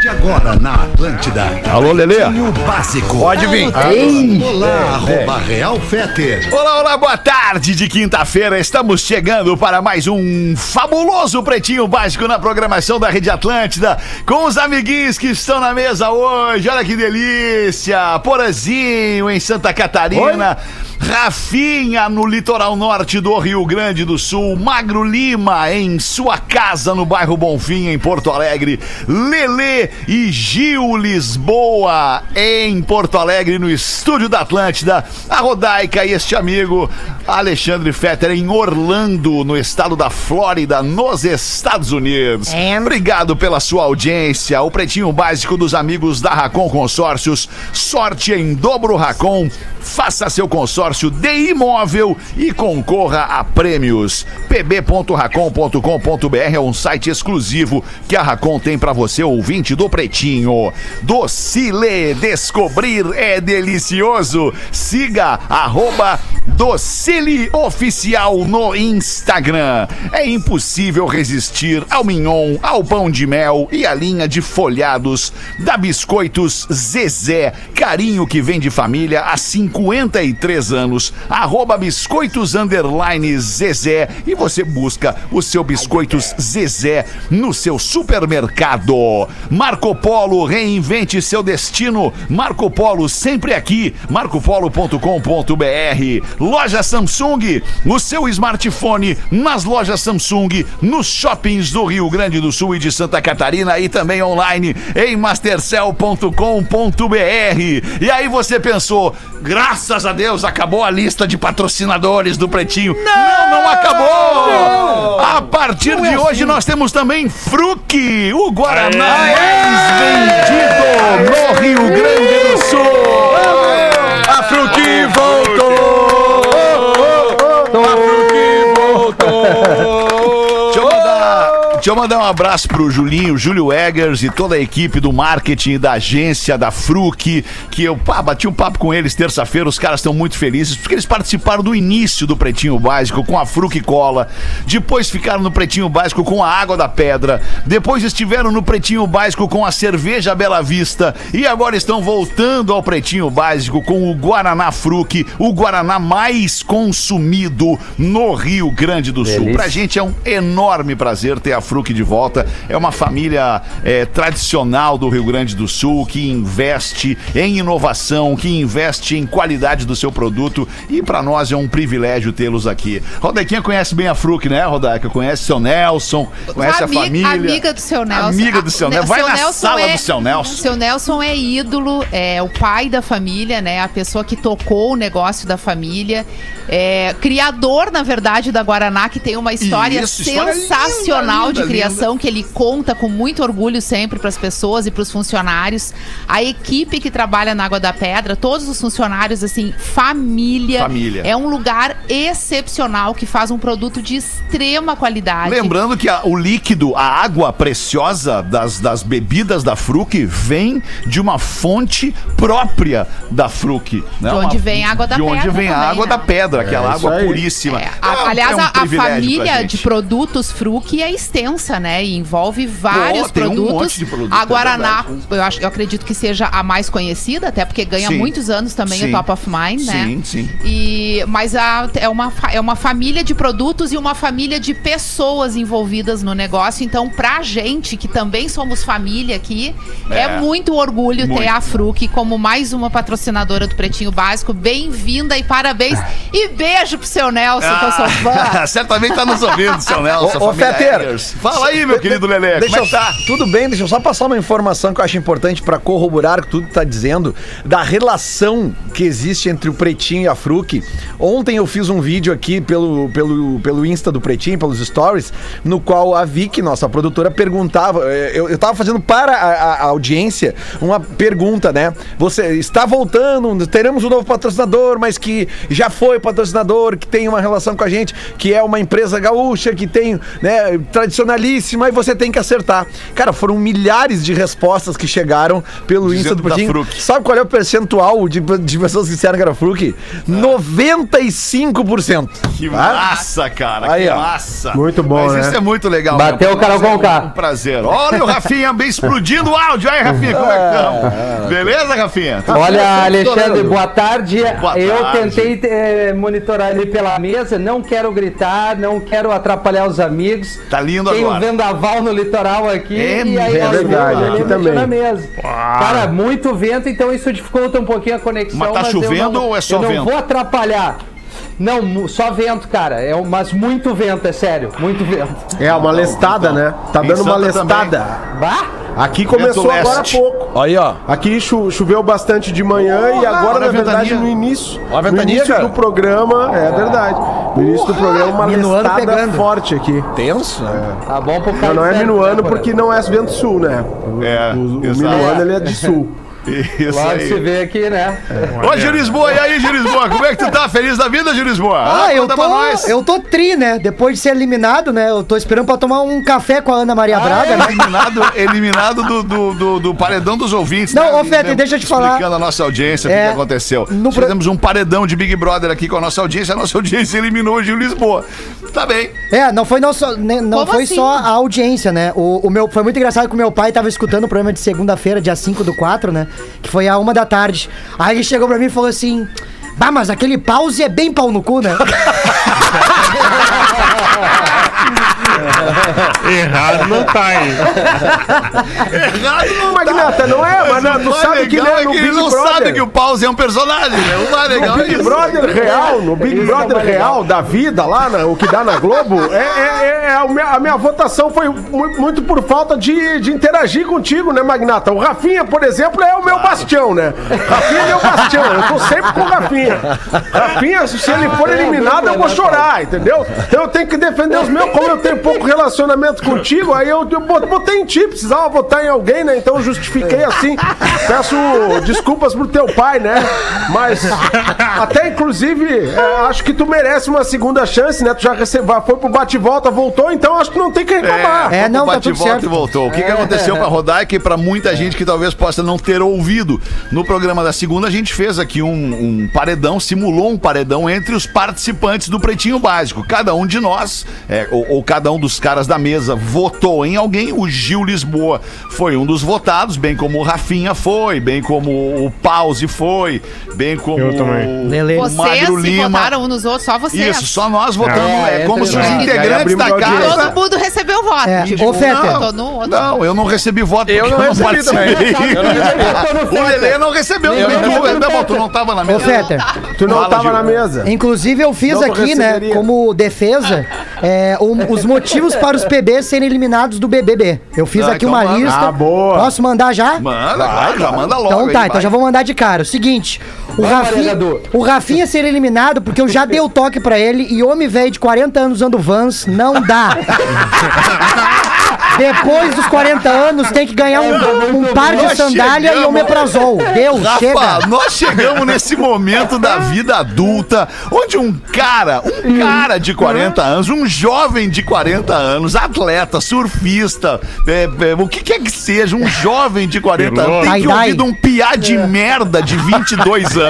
De agora na Atlântida. Alô, Lelê? Pretinho Básico. Pode vir. Olá, arroba Real Feter. Olá, olá, boa tarde de quinta-feira. Estamos chegando para mais um fabuloso Pretinho Básico na programação da Rede Atlântida, com os amiguinhos que estão na mesa hoje. Olha que delícia! Porazinho em Santa Catarina, Rafinha no litoral norte do Rio Grande do Sul, Magro Lima em sua casa no bairro Bonfim, em Porto Alegre, Lelê e Gil Lisboa em Porto Alegre, no estúdio da Atlântida, a Rodaica e este amigo Alexandre Fetter em Orlando, no estado da Flórida, nos Estados Unidos. Obrigado pela sua audiência. O pretinho básico dos amigos da Racon Consórcios. Sorte em dobro Racon. Faça seu consórcio de imóvel e concorra a prêmios. pb.racon.com.br é um site exclusivo que a Racon tem para você, ouvinte do Pretinho. Docile, descobrir é delicioso. Siga arroba Docile Oficial no Instagram. É impossível resistir ao mignon, ao pão de mel e à linha de folhados da Biscoitos Zezé. Carinho que vem de família há 53 anos. Arroba Biscoitos Underline Zezé. E você busca o seu Biscoitos Zezé no seu supermercado. Marco Polo, reinvente seu destino. Marco Polo sempre aqui. marcopolo.com.br. Loja Samsung, o seu smartphone nas lojas Samsung, nos shoppings do Rio Grande do Sul e de Santa Catarina e também online em mastercell.com.br. E aí você pensou, graças a Deus acabou a lista de patrocinadores do Pretinho. Não, não, acabou! A partir de hoje nós temos também Fruc, o Guaraná mais vendido no Rio Grande do Sul. A Fruc voltou! Deixa eu mandar um abraço pro Julinho, Júlio Eggers e toda a equipe do marketing da agência da Fruc, que eu pá, bati um papo com eles terça-feira, os caras estão muito felizes, porque eles participaram do início do Pretinho Básico com a Fruc Cola, depois ficaram no Pretinho Básico com a Água da Pedra, depois estiveram no Pretinho Básico com a Cerveja Bela Vista e agora estão voltando ao Pretinho Básico com o Guaraná Fruc, o Guaraná mais consumido no Rio Grande do Sul. Pra gente é um enorme prazer ter a Fruc de volta. É uma família é, tradicional do Rio Grande do Sul que investe em inovação, que investe em qualidade do seu produto e para nós é um privilégio tê-los aqui. Rodequinha conhece bem a Fruc, né, Rodeca? Conhece seu Nelson, conhece a família. Amiga do seu Nelson. Amiga do seu Ah, Nelson. Vai seu na Nelson sala é- do seu Nelson. Seu Nelson é ídolo, é o pai da família, né? A pessoa que tocou o negócio da família. É, criador, na verdade, da Guaraná, que tem uma história Isso, história sensacional linda, de criação, que ele conta com muito orgulho sempre para as pessoas e para os funcionários. A equipe que trabalha na Água da Pedra, todos os funcionários, assim, família. Família. É um lugar excepcional que faz um produto de extrema qualidade. Lembrando que a- o líquido, a água preciosa das, das bebidas da Fruc vem de uma fonte própria da Fruc. Né? De onde Uma- vem a água da De onde pedra vem a também, água né? da pedra, aquela É água aí. puríssima. É, a- É aliás, é um a- a, família de produtos Fruc é extensa, né? E envolve vários um produtos. monte de produto, a é Guaraná, verdade. eu, acho, eu acredito que seja a mais conhecida, até porque ganha Sim. muitos anos também Sim. o Top of Mind, né? Sim, sim. E, mas a- é, uma, é uma família de produtos e uma família de pessoas envolvidas no negócio. Então, pra gente, que também somos família aqui, é, É. muito orgulho Muito. ter a Fruc como mais uma patrocinadora do Pretinho Básico. Bem-vinda e parabéns. E beijo pro seu Nelson, que eu sou fã. Certamente tá nos ouvindo, seu Nelson. Ô, ô Fala aí, meu querido Lelê. Deixa é eu, tá? Tudo bem, deixa eu só passar uma informação que eu acho importante pra corroborar o que tudo tá dizendo da relação que existe entre o Pretinho e a Fruc. Ontem eu fiz um vídeo aqui pelo, pelo, pelo Insta do Pretinho, pelos stories, no qual a Vicky, nossa produtora, perguntava. eh, Eu, eu tava fazendo para a, a- audiência uma pergunta, né? Você está voltando, teremos um novo patrocinador, mas que já foi patrocinador, que tem uma relação com a gente, que é uma empresa gaúcha, que tem, né, tradicionalíssima, e você tem que acertar. Cara, foram milhares de respostas que chegaram pelo Insta Dizendo do da Pretinho. Fruc. Sabe qual é o percentual de, de pessoas que disseram que era Fruc? 95%. Que Tá? massa, cara. Aí, que ó. massa. Muito bom, Mas né? isso é muito legal. Bateu o Carol Mas é. Um, um prazer. Olha o Rafinha bem explodindo o áudio. Aí, Rafinha, como é que estamos? Beleza, Rafinha? Olha, Alexandre, boa tarde. Boa eu tarde. tentei eh, monitorar ali pela mesa, não quero gritar, não quero atrapalhar os amigos. Tá lindo Tem um vendaval no litoral aqui É e aí É verdade, aqui também. na mesa. Cara, muito vento, então isso dificulta um pouquinho a conexão. Mas tá eu chovendo não- ou é só eu vento? não vou atrapalhar. Não, só vento, cara. É, um- mas muito vento, é sério. Muito vento. É, uma lestada, né? Tá dando uma lestada. Bah! Aqui começou agora há pouco. Aí, ó. Aqui cho- choveu bastante de manhã e agora, na verdade, ventania. no início, Olha a no início cara. do programa, é verdade. No início do programa, uma Minuano lestada pegando. forte aqui. Tenso, né? Tá bom pro Não, cara não é certo, minuano né, porque não é vento sul, né? O, É, o, o exato. minuano ele é de sul. Isso se aí. vê aqui, né? Ô, Gil Lisboa, e aí, Gil Lisboa? Como é que tu tá? Feliz da vida, Gil Lisboa? Ah, eu tô, eu tô tri, né? Depois de ser eliminado, né? Eu tô esperando pra tomar um café com a Ana Maria Braga, né? Eliminado, eliminado do, do, do- do paredão dos ouvintes. Não, né? ô, Fede, deixa eu te falar. Explicando a nossa audiência o que É, que aconteceu. no Fizemos um paredão de Big Brother aqui com a nossa audiência. A nossa audiência eliminou o Gil Lisboa. Tá bem. É, não foi, né, não Como foi assim? só a audiência, né? O, o meu, foi muito engraçado que o meu pai tava escutando o programa de segunda-feira, dia 5 do 4, né? Que foi a uma da tarde. Aí ele chegou pra mim e falou assim: Bah, mas aquele pause é bem pau no cu, né? Errado não tá, hein? Errado não Magnata, não é, mas não, tu sabe que né, é no que ele Big não Brother. sabe que o Pause é um personagem, né? O mais legal No é Big isso. Brother real, no Big Brother real da vida lá, na- o que dá na Globo, é, é- é- a, minha, a minha votação foi mu- muito por falta de, de interagir contigo, né, Magnata? O Rafinha, por exemplo, é o meu bastião, né? Rafinha é meu bastião, eu tô sempre com o Rafinha. Rafinha, se ele for eliminado, eu vou chorar, entendeu? Então eu tenho que defender os meus, como eu tenho pouco relacionamento contigo, aí eu, eu bot- botei em ti, precisava votar em alguém, né? Então eu justifiquei assim. Peço desculpas pro teu pai, né? Mas até inclusive, é, acho que tu merece uma segunda chance, né? Tu já recebeu, foi pro bate-volta, voltou, então acho que não tem que reclamar. É, não, tá bate e tudo volta certo. e voltou. O que, que aconteceu pra rodar é que pra muita gente que talvez possa não ter ouvido, no programa da segunda a gente fez aqui um, um paredão, simulou um paredão entre os participantes do Pretinho Básico. Cada um de nós, é, ou, ou cada um dos caras da mesa, votou em alguém. O Gil Lisboa foi um dos votados, bem como o Rafinha foi, bem como o Pause foi, bem como Eu também. o, Lele. o Vocês Magro se Lima. votaram uns nos outros, só vocês. Isso, só nós votamos. É, É, como se os integrantes da casa. Todo mundo recebeu voto. É, Tipo, ô, Fetter. um outro. Não, eu não recebi voto Eu porque não eu não recebi também. participei. Eu não recebi. O Lelê não recebeu. Eu não tu, recebi. Tá bom, tu não tava na Ô, mesa. Fetter. Tu não Fala, tava Gil. na mesa. Inclusive, eu fiz Não, aqui, né, como defesa, é, um- os motivos para os PBs serem eliminados do BBB. Eu fiz Ah, aqui então uma manda. lista. Ah, boa. Posso mandar já? Manda, claro, já manda logo. Então aí, tá, vai. então já vou mandar de cara. O seguinte, o Vai, Rafinha, o Rafinha ser eliminado porque eu já dei o toque pra ele e homem velho de 40 anos usando Vans não dá. Depois dos 40 anos tem que ganhar um, um par de sandália e chegamos. omeprazol. Deu, Rafa, chega. nós chegamos nesse momento da vida adulta, onde um cara, um cara de 40 anos, um jovem de 40 anos, atleta, surfista, é, é, o que quer que seja, um jovem de 40 anos, tem que ouvir de um piá de merda de 22 anos,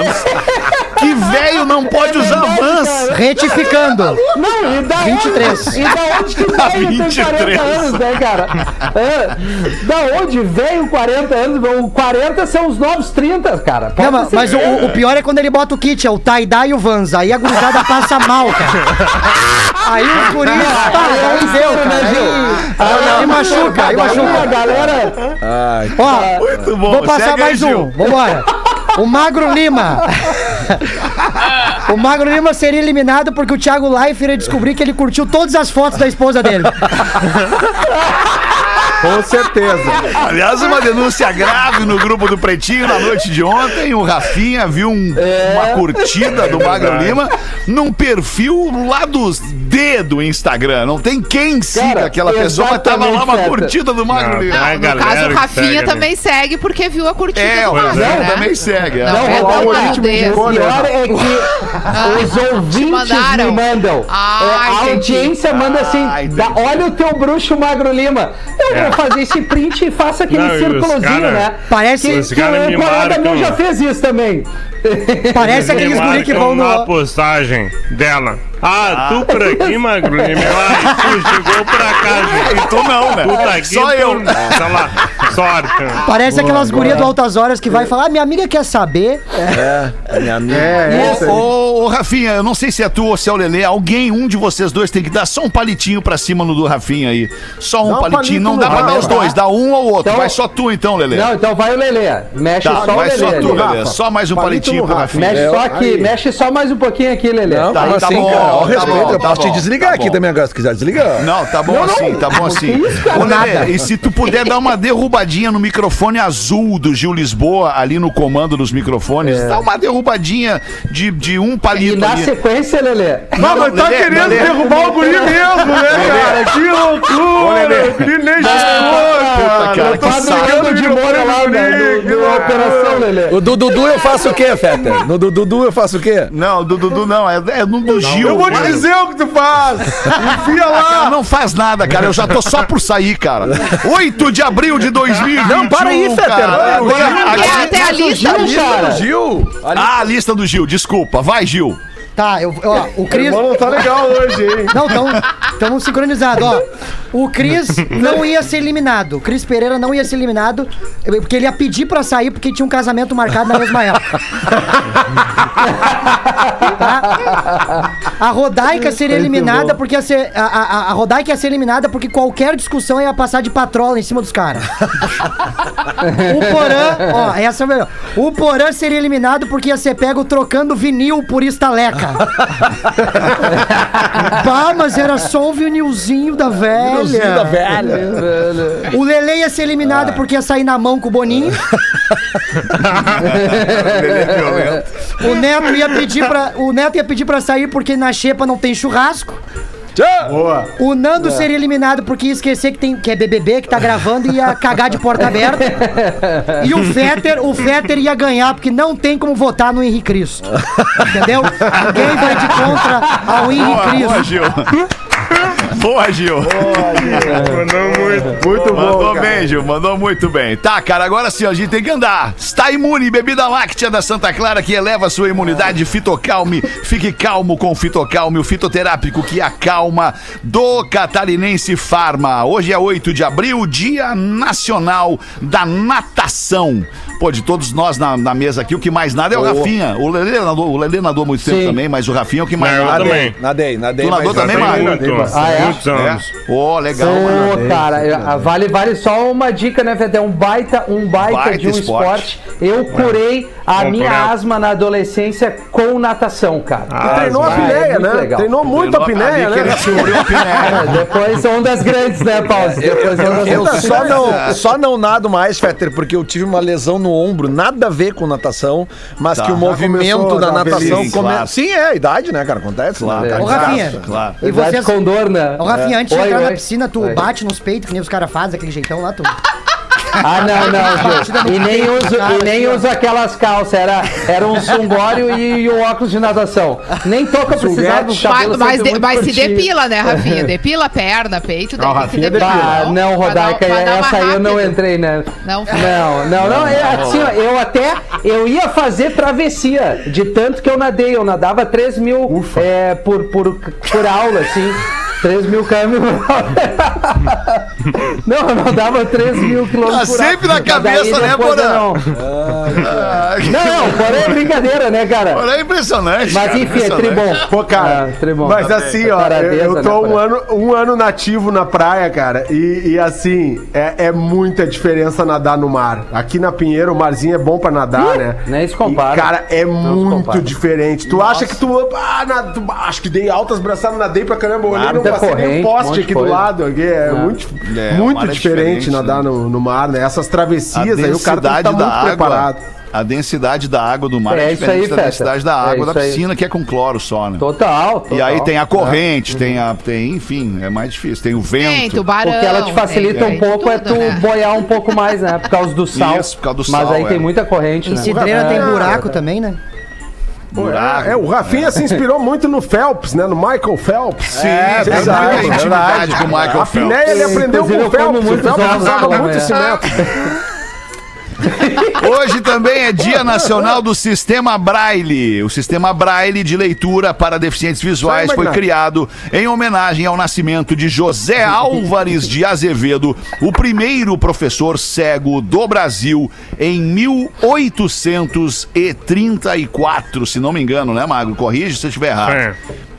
que velho não pode usar Vans. Retificando. Não, e da 23. onde? E da onde que Tá veio tem 23. 40 anos, né, cara? É, da onde veio 40 anos? O 40 são os novos 30, cara. Pode Não, mas, ser. mas o, o pior é quando ele bota o kit, é o tie-dye e o Vans. Aí a gurizada passa mal, cara. Aí o guri, pá, aí deu, cara. Aí, aí machuca, aí Daí a machuca. galera. Ó, Muito bom. vou passar Segue aí, mais Gil. um. Vambora. O Magro Lima. O Magro Lima seria eliminado porque o Thiago Leifert ia descobrir que ele curtiu todas as fotos da esposa dele. Com certeza. Aliás, uma denúncia grave no grupo do Pretinho na noite de ontem. O Rafinha viu um- uma curtida do Magro Lima num perfil lá dos D do Instagram. Não tem quem siga Cara, aquela pessoa, mas tava lá uma exatamente, curtida do Magro Não, Lima. não, No galera caso, o Rafinha segue ali. também segue porque viu a curtida É, do o Magro, Rafinha né? também segue. é. Não, Não, é o algoritmo O pior é que os ouvintes me mandam. Ah, É, a entendi. audiência manda assim: Ah, entendi. "Dá- olha o teu bruxo Magro Lima. Eu É. fazer esse print e faço aquele Não, círculozinho, cara- né? Parece- que, os que cara o meu marcam. já fez isso também. Parece aqueles guri que vão na no. postagem dela. Ah, tu por aqui, Magro Lima. Ah, tu chegou pra cá, gente. Tu não, né? Tu tá aqui, Só tu- eu. Tá lá, sorte. né? Parece aquelas gurias do Altas Horas que vai falar, ah, minha amiga quer saber. É, minha amiga. É, é. Ô, ô, ô, Rafinha, eu não sei se é tu ou se é o Lelê. Alguém, um de vocês dois, tem que dar só um palitinho pra cima no do Rafinha aí. Só um um palitinho. Não dá pra dar os dois, dá um ou outro. Então- vai só tu então, Lelê. Não, então vai o Lelê. Mexe Tá, só o vai Lelê. só tu. Lelê. Só mais um palitinho pro. Rafinha. Mexe É, só aqui, aí. mexe só mais um pouquinho aqui, Lelê. Não, Tá, tá assim, bom, cara? Ó, tá respeito, bom, eu tá posso te bom, desligar tá aqui bom. também agora, se quiser desligar. Não, tá bom assim, tá bom assim. Ô, Nada. e se tu puder dar uma derrubadinha no microfone azul do Gil Lisboa, ali no comando dos microfones, dá uma derrubadinha de, de um E palito na ali. sequência, Lelê. Não, mas tá Lelê, querendo Lelê. derrubar o guri mesmo, né, cara? Que loucura! O guri nem chegou, cara. que sacando de molho lá, né? loucura. Operação, Lelê. O do Dudu eu faço o quê, Fetter? No do Dudu eu faço o quê? Não, do Dudu não, é, é no do Gil. Eu vou te dizer o que tu faz. Enfia Cara, lá. não faz nada, cara. Eu já tô só por sair, cara. 8 de abril de 2021. Não, para aí, Fetter. cara. Agora, até a lista do. Cara, Gil. Ah, a lista do Gil, desculpa. Vai, Gil. Tá, eu, ó, o Cris. Não tá legal hoje, hein? Não, estamos sincronizados, ó. O Cris não ia ser eliminado. O Cris Pereira não ia ser eliminado, porque ele ia pedir pra sair porque tinha um casamento marcado na mesma época. Tá? A Rodaica seria eliminada porque ia ser. A, a, a Rodaica ia ser eliminada porque qualquer discussão ia passar de patrola em cima dos caras. O Porã, ó, essa é melhor. O Porã seria eliminado porque ia ser pego trocando vinil por estaleca. Bah, mas era só um vinilzinho da velha. Vinilzinho da velha. O Lele ia ser eliminado porque ia sair na mão com o Boninho. O Neto ia pedir pra, o Neto ia pedir pra sair porque na xepa não tem churrasco. Boa. O Nando seria eliminado porque ia esquecer que, tem, que é BBB, que tá gravando e ia cagar de porta aberta. E o Fetter, o Fetter ia ganhar porque não tem como votar no Henrique Cristo. Entendeu? Ninguém vai de contra ao Henrique Boa, boa. Gil. Boa, Gil. Mandou muito. Muito bom, Mandou cara. bem, Gil. Mandou muito bem. Tá, cara, agora sim, a gente tem que andar. Está imune, bebida láctea da Santa Clara que eleva a sua imunidade. Fitocalme. Fique calmo com o Fitocalme, o fitoterápico que acalma do Catarinense Farma. Hoje é 8 de abril, Dia Nacional da Natação. Pô, de todos nós na, na mesa aqui, o que mais nada é o Rafinha. O Lelê nadou, o Lelê nadou muito tempo Sim. também, mas o Rafinha é o que mais Não, nada. também. Nadei, nadei. Tu nadou também, Mário? Ah, é? muitos anos. É. Ô, legal, Ô, mano. cara, eu- vale, vale só uma dica, né, Fede? É um baita, um baita, Baita de um esporte. esporte. Eu curei a Bom minha asma na adolescência com natação, cara. Ah, Treinou a pinéia, é né? legal. Treinou muito a pinéia, que ele né? descobriu a pinéia. É, depois ondas grandes, né, Paulo? Depois ondas Eu grandes. só não, só não nado mais, Fetter, porque eu tive uma lesão no ombro, nada a ver com natação, mas Tá. que o Já movimento começou da natação velhice, come... claro. Sim, é a idade, né, cara? Acontece. Claro, né? cara, Ô. Rafinha. Claro. E vocês. com dor, né? Ô, Rafinha, antes de Oi, entrar na piscina, tu bate nos peitos, que nem os caras fazem, aquele jeitão lá, tu. Ah, não, não, Gil. E nem uso, e nem ó. uso aquelas calças, era, era um sunguório e, um óculos de natação. Nem toca precisava do Mas, cabelo mas, de- mas se depila, né, Rafinha? Depila a perna, peito, daí Não, Rafinha depilar. Ah, não, Pra dar- Rodaica, pra dar uma essa aí eu não entrei, né? Não. Não, não, não. é assim, ó, eu até eu ia fazer travessia, de tanto que eu nadei. Eu nadava 3 mil é, por, por, por aula, assim. 3 mil câmbio. não, eu não dava 3 mil quilômetros Tá sempre na cabeça, né, Porã? Não, Ah, não, não, porém é brincadeira, né, cara? Porra, é impressionante. Mas cara, enfim, é tribom. Pô, cara, Ah, tribom. mas Tá assim, bem. ó, eu, né, tô um Porã? ano, um ano nativo na praia, cara, e, e assim, é, é muita diferença nadar no mar. Aqui na Pinheiro, o marzinho é bom pra nadar, né? nem se compara. E, cara, é se muito diferente. Tu acha que tu, ah, na- tu- acho que dei altas braçadas, nadei pra caramba, olhei não Muita passei nem um corrente, poste um aqui do lado. Aqui, é, É. muito, É, muito é diferente, diferente, nadar né? no, no mar, né? Essas travessias aí, o cara tem que densidade estar da muito água. preparado. A densidade da água do mar é, É isso diferente aí, da Feta. densidade da É água da isso aí. piscina, que é com cloro só, né? Total, total. E aí tem a corrente, tem a. Tem, enfim, é mais difícil. Tem o Tem vento. tubarão. O que ela te facilita tem- um pouco tem é tudo, tu né? boiar um pouco mais, né? Por causa do sal. Isso, por causa do Mas sal, aí é. tem muita corrente, Em né? Cidreira tem É, buraco também, né? Buraco. É, o Rafinha se inspirou muito no Phelps, né? No Michael Phelps. Sim, É, tem verdade, muita intimidade com o Michael A Phelps. Ele aprendeu com Inclusive, o Phelps. O Phelps usava na muito esse método. Hoje também é Dia Nacional do Sistema Braille. O Sistema Braille de leitura para deficientes visuais foi criado em homenagem ao nascimento de José Álvares de Azevedo, o primeiro professor cego do Brasil, em 1834, se não me engano, né, Magro? Corrige se eu estiver errado. É.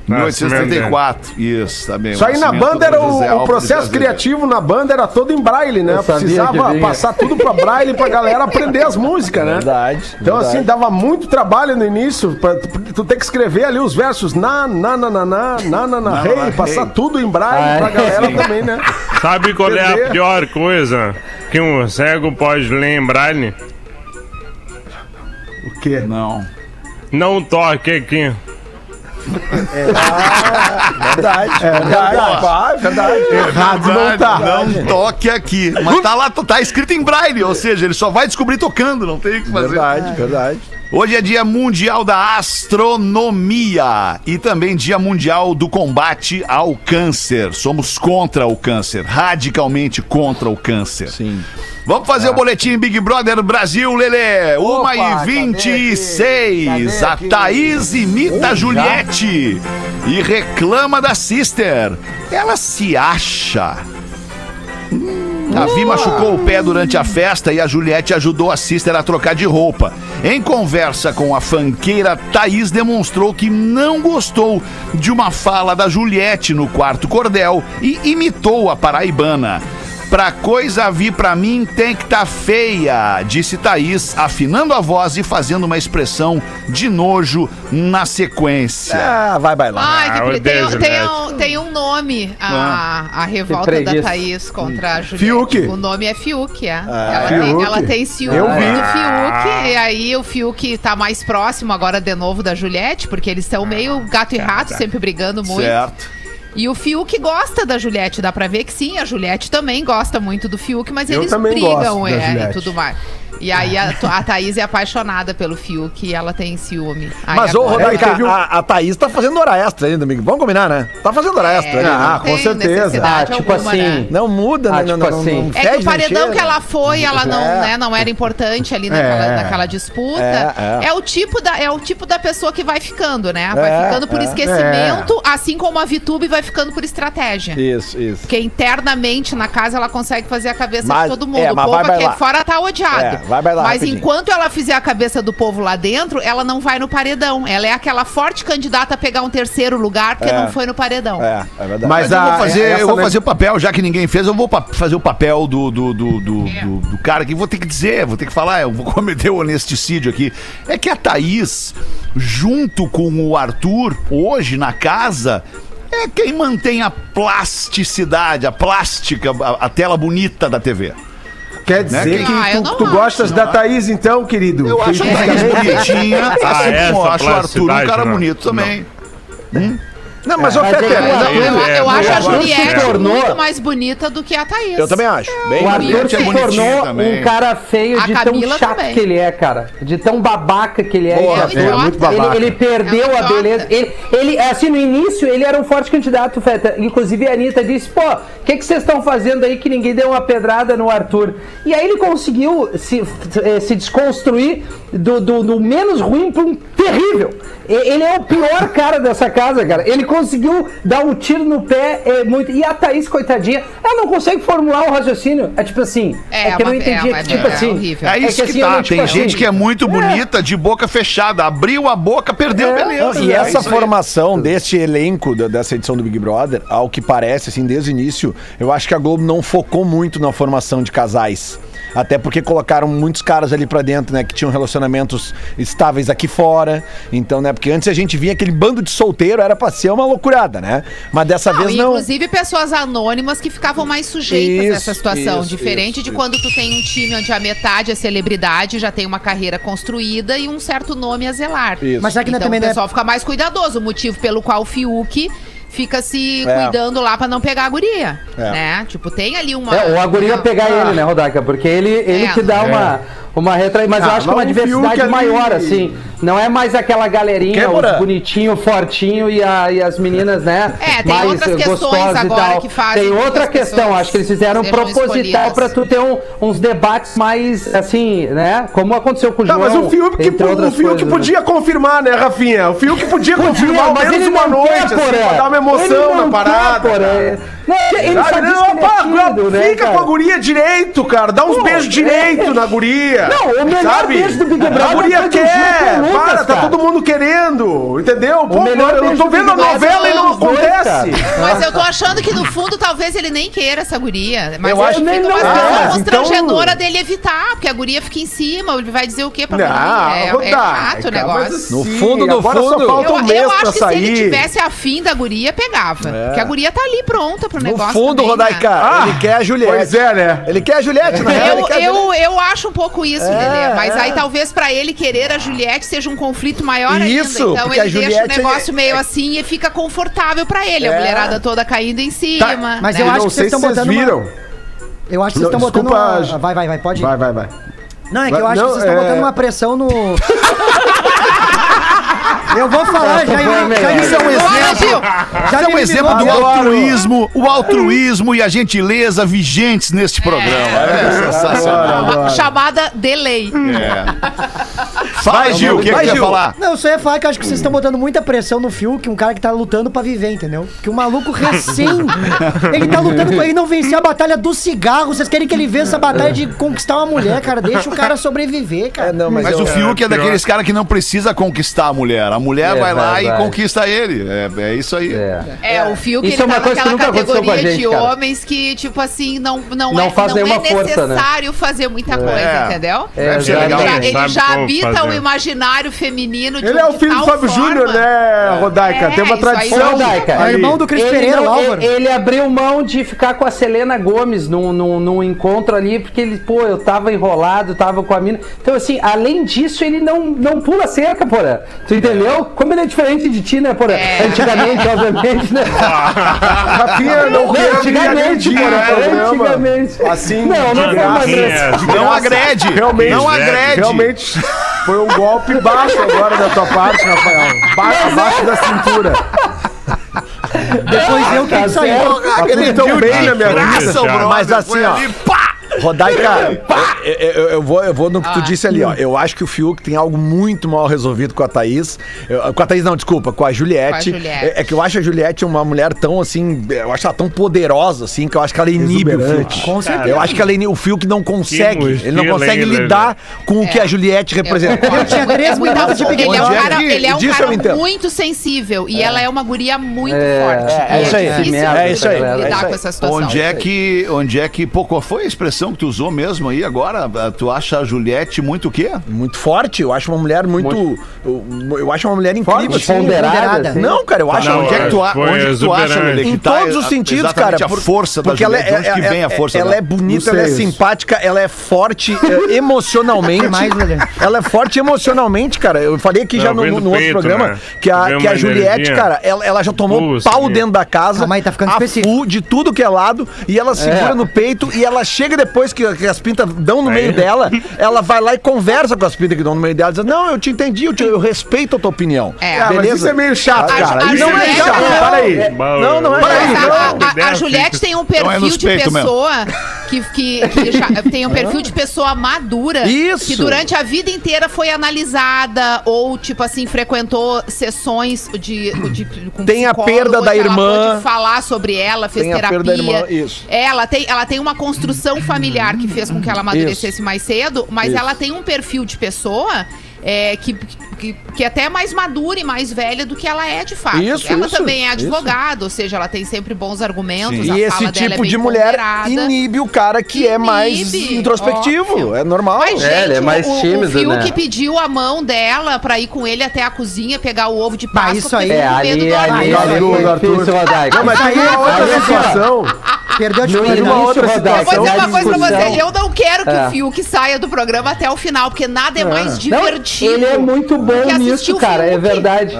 1834. Isso, tá bem. Isso aí na banda era o, o processo criativo na banda era todo em braille, né? Precisava passar tudo pra braille pra galera aprender as músicas, né? Verdade. Então, verdade. assim, dava muito trabalho no início, pra, porque tu tem que escrever ali os versos na, na, na, na, na, na, na, na, rei, passar tudo em braille Ah, pra é. galera também, né? Sabe qual é a pior coisa que um cego pode lembrar? né? O quê? Não. Não toque aqui. Verdade. É verdade. Ah, verdade. Errado não tá. Não toque aqui. Mas tá lá, tá escrito em braille, ou seja, ele só vai descobrir tocando, não tem o que fazer. Verdade, verdade. Hoje é Dia Mundial da Astronomia e também Dia Mundial do Combate ao Câncer. Somos contra o câncer, radicalmente contra o câncer. Sim. Vamos fazer o boletim Big Brother Brasil, Lelê. 1 e 26. A Thaís imita a Juliette e reclama da Sister. Ela se acha. A Vi machucou o pé durante a festa e a Juliette ajudou a Sister a trocar de roupa. Em conversa com a fanqueira, Thaís demonstrou que não gostou de uma fala da Juliette no quarto cordel e imitou a paraibana. Pra coisa vir pra mim tem que tá feia, disse Thaís, afinando a voz e fazendo uma expressão de nojo na sequência. Ah, vai bailar. Ai, que Ah, tem, odeio tem um, tem um nome, a, a revolta da. Thaís contra a Juliette. Fiuk. O nome é Fiuk, é. ela, Fiuk. Tem, ela tem ciúme Eu vi. do Fiuk, e aí o Fiuk tá mais próximo agora de novo da Juliette, porque eles estão meio gato e rato, sempre brigando muito. Certo. E o Fiuk gosta da Juliette, dá pra ver que sim, a Juliette também gosta muito do Fiuk, mas Eu eles brigam é, e tudo mais. E aí a, a Thaís é apaixonada pelo Fiuk e ela tem ciúme. Aí Mas, ô, agora- Rodaica, um- a, a Thaís tá fazendo hora extra ainda, amigo. Vamos combinar, né? Tá fazendo hora extra ali. É? Ah, com certeza. Ah, tipo alguma, assim, né? Não muda, Ah, né? tipo não, não, assim. não É que o paredão que ela foi, ela não, É. né, não era importante ali naquela, É. naquela disputa. É, É, é. o tipo da, é o tipo da pessoa que vai ficando, né? Vai É, ficando por é. esquecimento, assim como a Vitube vai ficando por estratégia. Isso, isso. Porque internamente na casa ela consegue fazer a cabeça Mas- de todo mundo. é, o povo aqui fora tá odiado. É, vai bailar mas rapidinho. enquanto ela fizer a cabeça do povo lá dentro, ela não vai no paredão. Ela é aquela forte candidata a pegar um terceiro lugar porque É. não foi no paredão. É, é verdade. Mas Mas eu vou a- fazer, eu vou fazer o papel, já que ninguém fez, eu vou pa- fazer o papel do, do, do, do, do- do cara que vou ter que dizer, vou ter que falar, eu vou cometer o honesticídio aqui. É que a Thaís, junto com o Arthur, hoje na casa, é quem mantém a plasticidade, a plástica, a, a tela bonita da TV. Quer dizer Né? que Ah, tu, não tu gostas da Thaís, então, querido? Eu acho a Thaís bonitinha, assim como essa eu acho o Arthur um cara não. bonito também. Não, mas, ô, Mas Fete, ele- Eu, eu- eu- É, eu acho a o Juliette tornou- muito mais bonita do que a Thaís. eu também acho. Bem O Arthur é se tornou também. um cara feio A de Camila tão chato também. que ele é, cara. De tão babaca que ele é. Boa, Ele- é muito babaca. Ele, ele perdeu É a beleza. Ele, ele, assim, no início, ele era um forte candidato, Feta. Inclusive, a Anitta disse, pô, o que que vocês estão fazendo aí que ninguém deu uma pedrada no Arthur? E aí ele conseguiu se, eh, se desconstruir do, do, do menos ruim para um terrível. Ele é o pior cara dessa casa, cara. Ele conseguiu dar um tiro no pé é, muito. E a Thaís, coitadinha, ela não consegue formular o raciocínio. É tipo assim. É, É, que eu não uma- entendi. é, É, tipo é assim. horrível. É isso que, assim, tá. não, tipo Tem assim, gente que é muito bonita de boca fechada. Abriu a boca, perdeu, beleza. E É essa formação deste elenco da- dessa edição do Big Brother, ao que parece, assim, desde o início, eu acho que a Globo não focou muito na formação de casais. Até porque colocaram muitos caras ali pra dentro, né? Que tinham relacionamentos estáveis aqui fora. Então, né? Porque antes a gente via aquele bando de solteiro, era pra ser uma loucurada, né? Mas dessa Não, vez não. inclusive pessoas anônimas que ficavam mais sujeitas Isso, a essa situação. isso, Diferente isso, de quando tu tem um time onde a metade é celebridade, já tem uma carreira construída e um certo nome a zelar. Isso. Mas será que não é então também o não é pessoal fica mais cuidadoso. O motivo pelo qual o Fiuk fica se É. cuidando lá pra não pegar a guria. É. Né? Tipo, tem ali uma. É, ou a guria pegar ele, né, Rodaica? Porque ele, ele É. que dá uma, uma retra... Mas eu Ah, acho que é uma diversidade ali- maior, assim. Não é mais aquela galerinha, os bonitinho, fortinho e, a- e as meninas, né? É, tem mais outras questões agora tal. que fazem Tem outra questão, acho que eles fizeram proposital pra tu ter um- uns debates mais, assim, né? Como aconteceu com o Tá, João. mas o Fiuk, que, o Fiuk coisas, né? podia confirmar, né, Rafinha? O Fiuk podia, confirmar ao mas menos ele uma não noite, quer, assim, Porã. pra dar uma emoção na parada. Porã. cara. Não, ele diz não, que ele é pá, né, fica cara? com a guria direito, cara. Dá uns Não, beijos é- direito na guria. Não, o melhor sabe? beijo do Big Brother A guria quer. Lucas, para, tá cara. todo mundo querendo. Entendeu? Pô, melhor eu tô do vendo a novela e não dois, acontece. cara. Mas eu tô achando que no fundo talvez ele nem queira essa guria. Mas Eu acho que fica não uma situação Ah, então- constrangedora dele evitar, porque a guria fica em cima, ele vai dizer o quê pra Não, guria? É, é chato o negócio. assim, No fundo, no fundo. Só falta Eu, eu pra acho que se ele tivesse afim da guria, pegava. Porque a guria tá ali pronta pro No negócio. fundo, também, Rodaica, né? Ah, ele quer a Juliette. Pois é, né? Ele quer a Juliette, ele Eu, a eu, eu acho um pouco isso, Lelê. Mas aí talvez pra ele querer a Juliette seja um conflito maior Isso, ainda. Então ele a deixa o negócio é- meio assim e fica confortável pra ele. A É. mulherada toda caindo em cima. Mas né? eu acho não que sei vocês se estão vocês botando uma- viram. Eu acho que vocês estão botando desculpa, uma... Vai, vai, vai, pode ir. Vai, vai, vai. Não, é que eu acho não, que vocês estão é- botando uma pressão no... Eu vou falar, já, foi já, já, Isso é um exemplo. Já é um exemplo do altruísmo, o altruísmo e a gentileza vigentes neste programa. É, sensacional. Chamada delay. Vai, Gil, o que, que Vai, quer Gil. falar? Não, eu só ia falar que eu acho que vocês estão botando muita pressão no Fiuk, um cara que tá lutando pra viver, entendeu? Que o maluco recém. ele tá lutando pra ele não vencer a batalha do cigarro. Vocês querem que ele vença a batalha de conquistar uma mulher, cara? Deixa o cara sobreviver, cara. É, não, mas, Mas eu- o Fiuk é daqueles caras que não precisa conquistar a mulher. A mulher É vai lá e verdade. conquista ele. É, é isso aí. É. É, o Fiuk Isso ele é uma tá coisa que naquela nunca aconteceu com a categoria gente, de cara. homens que, tipo assim, não, não, Não é, faz não é força, né? necessário fazer muita coisa, É. entendeu? É. Ele já, Ele já habita fazer. o imaginário feminino de Ele é o filho do Fábio forma. Júnior, né, Rodaica? É, Tem uma tradição. Rodaica. É irmão do Cris Pereira, Álvaro. ele- abriu mão de ficar com a Selena Gomes num, num, num encontro ali, porque ele, pô, eu tava enrolado, tava com a mina. Então, assim, além disso, ele não, não pula cerca, porra. Tu entendeu? Como ele é diferente de ti, né, porra? É. Antigamente, obviamente, né? Rafinha não Não, quer antigamente, porra. programa. Antigamente. Assim, Não, não foi uma graça. agressão. Não agrede. Realmente. Não agrede. Realmente foi um golpe baixo agora da tua parte, Rafael. Baixo, abaixo da cintura. Depois eu tenho que sair. Aquele tão bem na minha vida. Graça, Mas assim, ó. Rodaica, eu, eu- eu vou, eu vou no que tu disse ali, ó. Eu acho que o Fiuk tem algo muito mal resolvido com a Thaís. Eu- com a Thaís, não, desculpa, com a Juliette. Com a Juliette. É, é que eu acho a Juliette uma mulher tão assim. Eu acho ela tão poderosa, assim, que eu acho que ela inibe o Fiuk. Com certeza. Eu acho que ela, ini- o Fiuk não consegue. Ele não consegue lidar com o que a Juliette representa. Eu tinha três de Big Ele é um é cara, ele é um cara entendo. muito sensível e ela é uma guria muito É, forte. é, é isso aí. É isso aí, lidar é com essa situação. Onde é que. Onde é que. Pô, qual foi a expressão que tu usou mesmo aí agora? Ah, Tu acha a Juliette muito o quê? Muito forte, eu acho uma mulher muito. Eu, eu acho uma mulher incrível. assim. Ponderada, assim. Não, cara, eu acho. Não, onde é que tu, a- foi onde é que tu acha, exuberante. Lelê, que Em tá todos os a- sentidos, cara. a força da porque ela Juliette. é, De onde que é- vem a força Ela dela? é bonita, ela é simpática, ela é forte emocionalmente. Que mais, ela é forte emocionalmente, cara. Eu falei aqui Não, já no, no outro peito, programa né? que a, que a Juliette, cara, ela, ela já tomou pau dentro da casa. Calma aí, tá ficando a específico. de tudo que é lado. E ela segura no peito e ela chega depois que, que as pintas dão no Aí. meio dela. Ela vai lá e conversa com as pintas que dão no meio dela. Diz, não, eu te entendi, eu, te- eu respeito a tua opinião. É. Ah, mas Beleza? isso é meio chato, A- cara. a Isso é meio Juliette- chato. não, Para aí. Não, não é. Não, a, a- a- a Juliette tem um é perfil nos de pessoa que, que, que já tem um perfil de pessoa madura. Isso. Que durante a vida inteira foi analisada ou, tipo assim, frequentou sessões de. de com Tem a perda da irmã. falar sobre ela, fez Tem a terapia. perda da irmã, isso. Ela tem, ela tem uma construção familiar que fez com que ela amadurecesse mais cedo, mas Isso. ela tem um perfil de pessoa. é, que, que, que até é mais madura e mais velha do que ela é de fato. Isso, ela isso, também é isso. advogada, ou seja, ela tem sempre bons argumentos. E esse fala dela é tipo bem de mulher ponderada. inibe o cara que é mais Inibe, introspectivo. óbvio. É normal. Mas, gente, É, ele é mais o, tímido, o Fiuk né? pediu a mão dela pra ir com ele até a cozinha pegar o ovo de Páscoa. isso porque aí- É, ali, do ali, ali Arthur, mas Isso aí tem é uma outra olha só. situação. Perdeu a No disciplina. início, outra Eu vou dizer da uma coisa pra vocês. Eu não quero que É. o Fiuk saia do programa até o final, porque nada é mais Não, divertido. ele é muito bom nisso, cara, é verdade.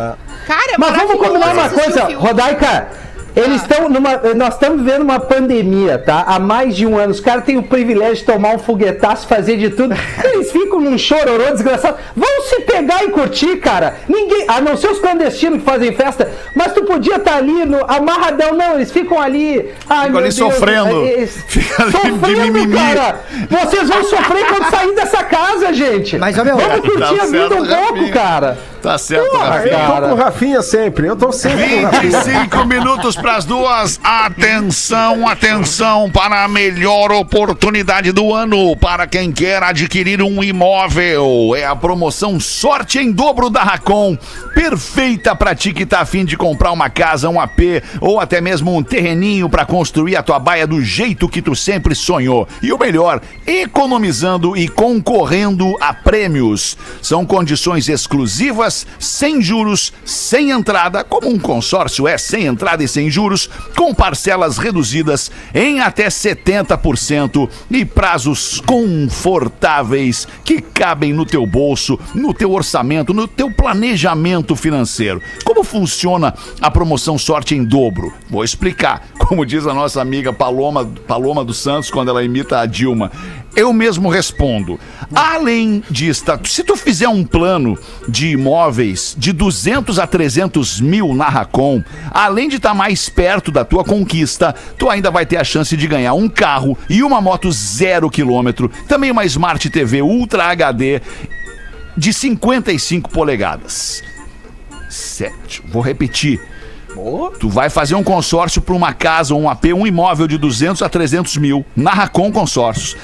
Cara, é Mas vamos combinar uma coisa. Rodaica. Eles estão numa. Nós estamos vivendo uma pandemia, tá? Há mais de um ano. Os caras têm o privilégio de tomar um foguetaço, fazer de tudo. Eles ficam num chororô desgraçado. Vão se pegar e curtir, cara. Ninguém. A não ser os clandestinos que fazem festa. Mas tu podia estar ali no amarradão. Não, eles ficam ali. Ai, Ficam meu ali Deus, sofrendo. eles- Fica ali de sofrendo, mimimi. cara. Vocês vão sofrer quando sair dessa casa, gente. Mas, meu, Vamos curtir Tá a vida um pouco, cara. Tá certo, Porra, Rafinha. Eu tô com o Rafinha sempre. Eu tô sempre com o Rafinha. 25 minutos para as duas. Atenção, atenção para a melhor oportunidade do ano para quem quer adquirir um imóvel. É a promoção Sorte em Dobro da Racon. Perfeita para ti que tá afim de comprar uma casa, um AP ou até mesmo um terreninho para construir a tua baia do jeito que tu sempre sonhou. E o melhor, economizando e concorrendo a prêmios. São condições exclusivas, sem juros, sem entrada, como um consórcio é sem entrada e sem juros, com parcelas reduzidas em até 70% e prazos confortáveis que cabem no teu bolso, no teu orçamento, no teu planejamento financeiro. Como funciona a promoção Sorte em Dobro? Vou explicar. Como diz a nossa amiga Paloma, Paloma dos Santos quando ela imita a Dilma. Eu mesmo respondo. Além de estar, se tu fizer um plano de imóveis de 200 a 300 mil na Racon, além de estar mais perto da tua conquista, tu ainda vai ter a chance de ganhar um carro e uma moto zero quilômetro, também uma Smart TV Ultra HD de 55 polegadas. Sete. Vou repetir. Tu vai fazer um consórcio para uma casa, um AP, um imóvel de 200 a 300 mil na Racon Consórcios.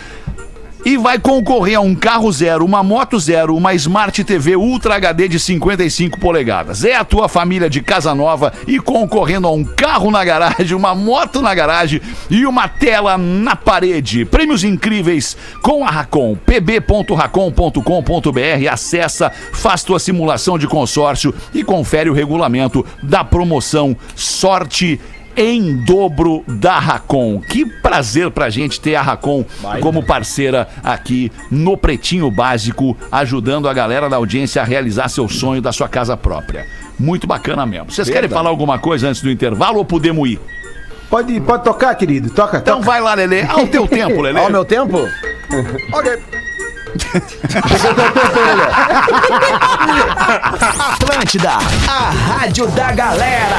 E vai concorrer a um carro zero, uma moto zero, uma Smart TV Ultra HD de 55 polegadas. É a tua família de casa nova e concorrendo a um carro na garagem, uma moto na garagem e uma tela na parede. Prêmios incríveis com a Racon. pb.racon.com.br. Acessa, faz tua simulação de consórcio e confere o regulamento da promoção Sorte em dobro da Racon. Que prazer pra gente ter a Racon como parceira aqui no Pretinho Básico, ajudando a galera da audiência a realizar seu sonho da sua casa própria. Muito bacana mesmo. Vocês querem falar alguma coisa antes do intervalo ou podemos ir? Pode, pode tocar, querido. Toca, Então toca. vai lá, Lelê. Ao teu tempo, Lelê. Ó, o meu tempo? ok. Atlântida, a rádio da galera.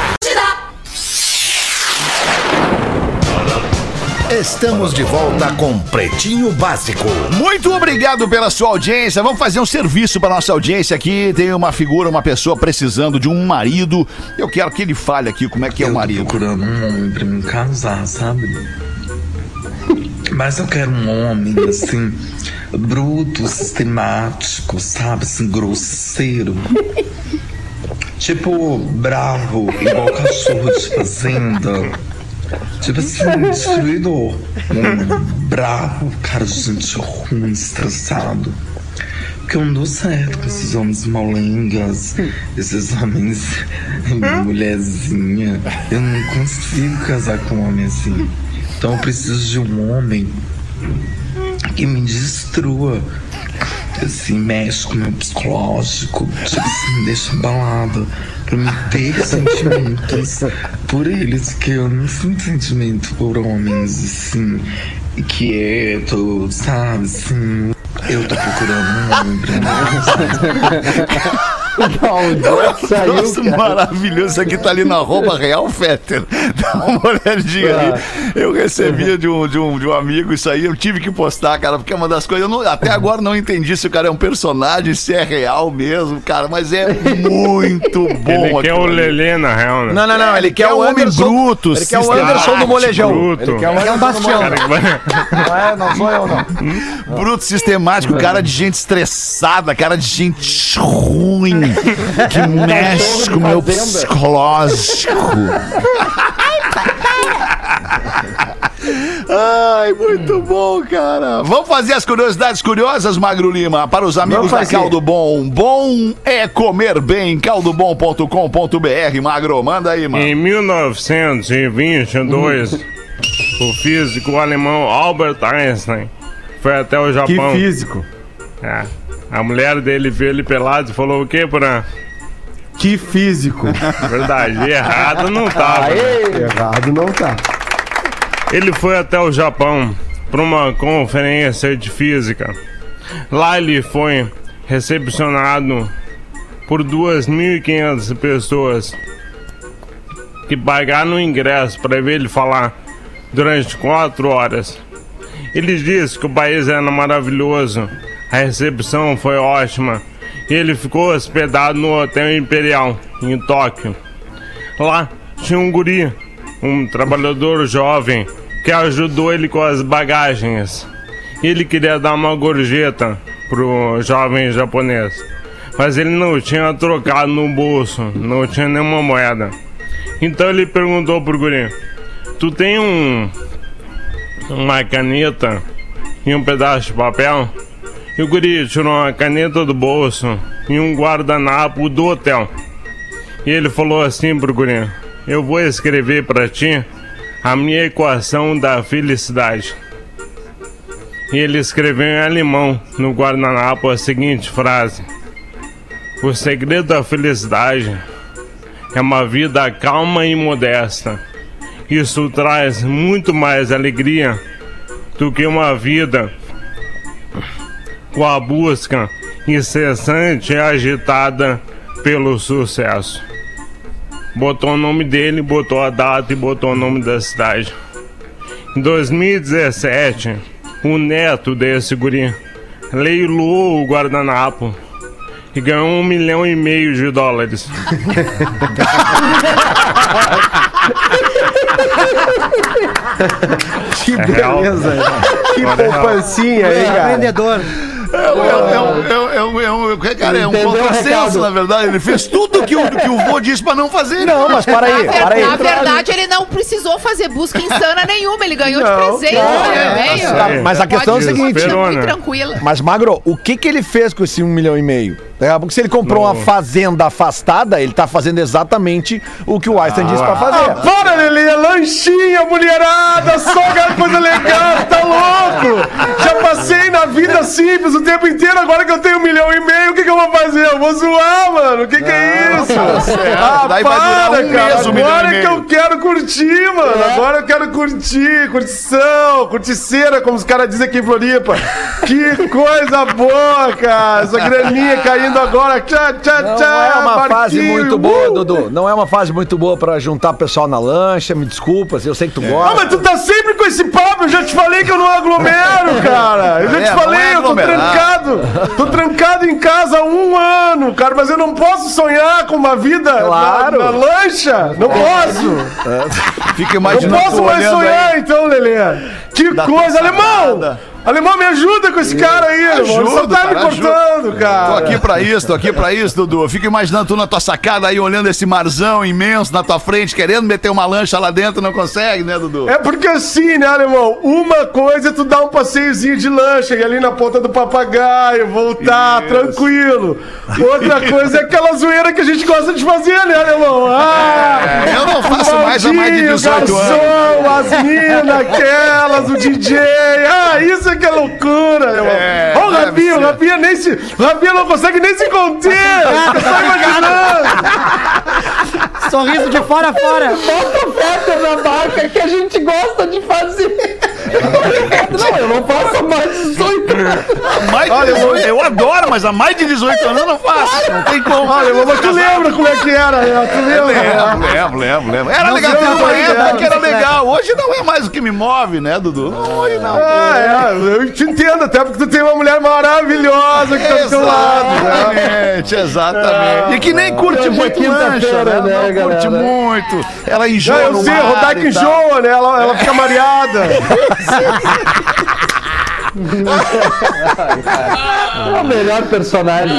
Estamos de volta com Pretinho Básico. Muito obrigado pela sua audiência. Vamos fazer um serviço para nossa audiência aqui. Tem uma figura, uma pessoa precisando de um marido. Eu quero que ele fale aqui como é que é o marido. procurando um homem pra me casar, sabe? Mas eu quero um homem assim, bruto, sistemático, sabe? Assim, grosseiro. Tipo, bravo, igual cachorro de fazenda. Tipo assim, destruidor. Um bravo, cara de gente ruim, estressado. Porque eu não dou certo com esses homens molengas, esses homens mulherzinha. Eu não consigo casar com um homem assim. Então eu preciso de um homem que me destrua. Assim, mexe com o meu psicológico, tipo assim, me deixa abalada. Pra me ter sentimentos por eles, que eu não sinto sentimento por homens, assim, quieto, sabe, assim. Eu tô procurando um homem pra me casar. Não, é saiu, Nossa, cara? maravilhoso. Isso aqui tá ali na roupa real, Fetter. Dá uma olhadinha Ah. ali. Eu recebia de um, de, um, de um amigo isso aí. Eu tive que postar, cara, porque é uma das coisas. Eu não- até agora não entendi se o cara é um personagem, se é real mesmo, cara. Mas é muito bom. Ele quer o. Lelê, na real, né? Não, não, não. Ele quer quer o homem Anderson. bruto, Ele quer o Anderson do molejão. bruto. Ele quer o É um bastião. Não é, não sou eu, não. Bruto, sistemático, cara de gente estressada, cara de gente ruim, que mexe com o meu psicológico. Ai, muito bom, cara. Vamos fazer as curiosidades curiosas, Magro Lima, para os amigos da. Caldo Bom. Bom é comer bem, caldobom.com.br. Magro, manda aí, mano. Em 1922, o físico alemão Albert Einstein foi até o Que Japão. físico. É. A mulher dele viu ele pelado e falou o quê, Porã? Que físico. Verdade, errado não tava. Errado não tá. Ele foi até o Japão para uma conferência de física. Lá ele foi recepcionado por 2.500 pessoas que pagaram o ingresso para ver ele falar durante quatro horas. Ele disse que o país era maravilhoso, a recepção foi ótima e ele ficou hospedado no Hotel Imperial, em Tóquio. Lá tinha um guri, um trabalhador jovem, que ajudou ele com as bagagens. Ele queria dar uma gorjeta pro jovem japonês, mas ele não tinha trocado no bolso, não tinha nenhuma moeda. Então ele perguntou pro guri: Tu tem um uma caneta e um pedaço de papel? E o guri tirou uma caneta do bolso e um guardanapo do hotel. E ele falou assim pro guri: Eu vou escrever pra ti a minha equação da felicidade. E ele escreveu em alemão no guardanapo a seguinte frase: O segredo da felicidade é uma vida calma e modesta. Isso traz muito mais alegria do que uma vida com a busca incessante e agitada pelo sucesso. Botou o nome dele, botou a data e botou o nome da cidade. Em 2017, o neto desse guri leiloou o guardanapo e ganhou um milhão e meio de dólares. Que real. beleza. Que é real. poupancinha, hein, cara? Empreendedor. É, um- é, um- é, um- é, é, cara, é um contrassenso, na verdade. Ele fez tudo que o, que o vô disse pra não fazer. Não, mas para aí, Na, para aí. na verdade, ele não precisou fazer busca insana nenhuma. Ele ganhou de presente não, é, tá certo. Mas a questão é ir seguinte. Né? tranquila. Mas, Magro, o que, que ele fez com esse um milhão e meio? Daqui a pouco, se ele comprou Não. uma fazenda afastada, ele tá fazendo exatamente o que o Einstein disse pra fazer. Para, Lelê, lanchinha, mulherada, só aquela coisa legal, tá louco? Já passei na vida simples o tempo inteiro, agora que eu tenho um milhão e meio, o que, que eu vou fazer? Eu vou zoar, mano, o que, que é isso? Ah, Daí vai durar para, um cara, mês, um agora é que eu quero curtir, mano, agora eu quero curtir, curtição, curticeira, como os caras dizem aqui em Floripa. Que coisa boa, cara, essa graninha caindo agora, tchá, tchá, Não tchá, é uma fase muito boa, uh! Dudu. Não é uma fase muito boa pra juntar pessoal na lancha. Me desculpa, eu sei que tu Ah, gosta. mas tu tá sempre com esse papo, eu já te falei que eu não aglomero, cara. Eu já É, te não falei, é eu tô trancado. Tô trancado em casa há um ano, cara, mas eu não posso sonhar com uma vida Claro. na, na lancha. Não posso. Fica Não imaginando posso tu mais sonhar, aí. então, Lelê. Que Da coisa, alemão! sacada. Alemão, me ajuda com esse cara aí, alemão. Você Ajudo, tá me cara, cortando, cara. Tô aqui pra isso, tô aqui pra isso, Dudu. Fico imaginando tu na tua sacada aí, olhando esse marzão imenso na tua frente, querendo meter uma lancha lá dentro, não consegue, né, Dudu? É porque assim, né, alemão? Uma coisa é tu dar um passeiozinho de lancha e ali na ponta do papagaio, voltar Isso. tranquilo. Outra coisa é aquela zoeira que a gente gosta de fazer, né, alemão? Ah, É, eu não faço mais há mais de Valdinho, 18 anos. garçom, as minas, aquelas, o DJ. Ah, isso é que é loucura, alemão. É, Ó, o deve Rabinho, o ser. Rabinho nem se. O Rabinho não consegue nem se conter. Fica só imaginando. Sorriso de fora a fora. Bota Fetter na barca que a gente gosta de fazer. Não, eu não faço mais 18. Mais de 18, eu adoro, mas há mais de 18 anos eu não faço. Não tem como. Olha, mas tu lembra como é que era, né? Tu lembra? Lembro, lembro, lembro, lembro. Era Não legal, teve uma época era, que era legal. Hoje não é mais o que me move, né, Dudu? Não, hoje não. É, é, eu te entendo, até porque tu tem uma mulher maravilhosa que tá do teu lado. né? Exatamente, exatamente. E que nem curte é muito lancha, né? né, Não curte muito. Ela enjoa eu sei, a mar Rodaica e tal. enjoa, né? Ela, ela fica mareada. É o melhor personagem.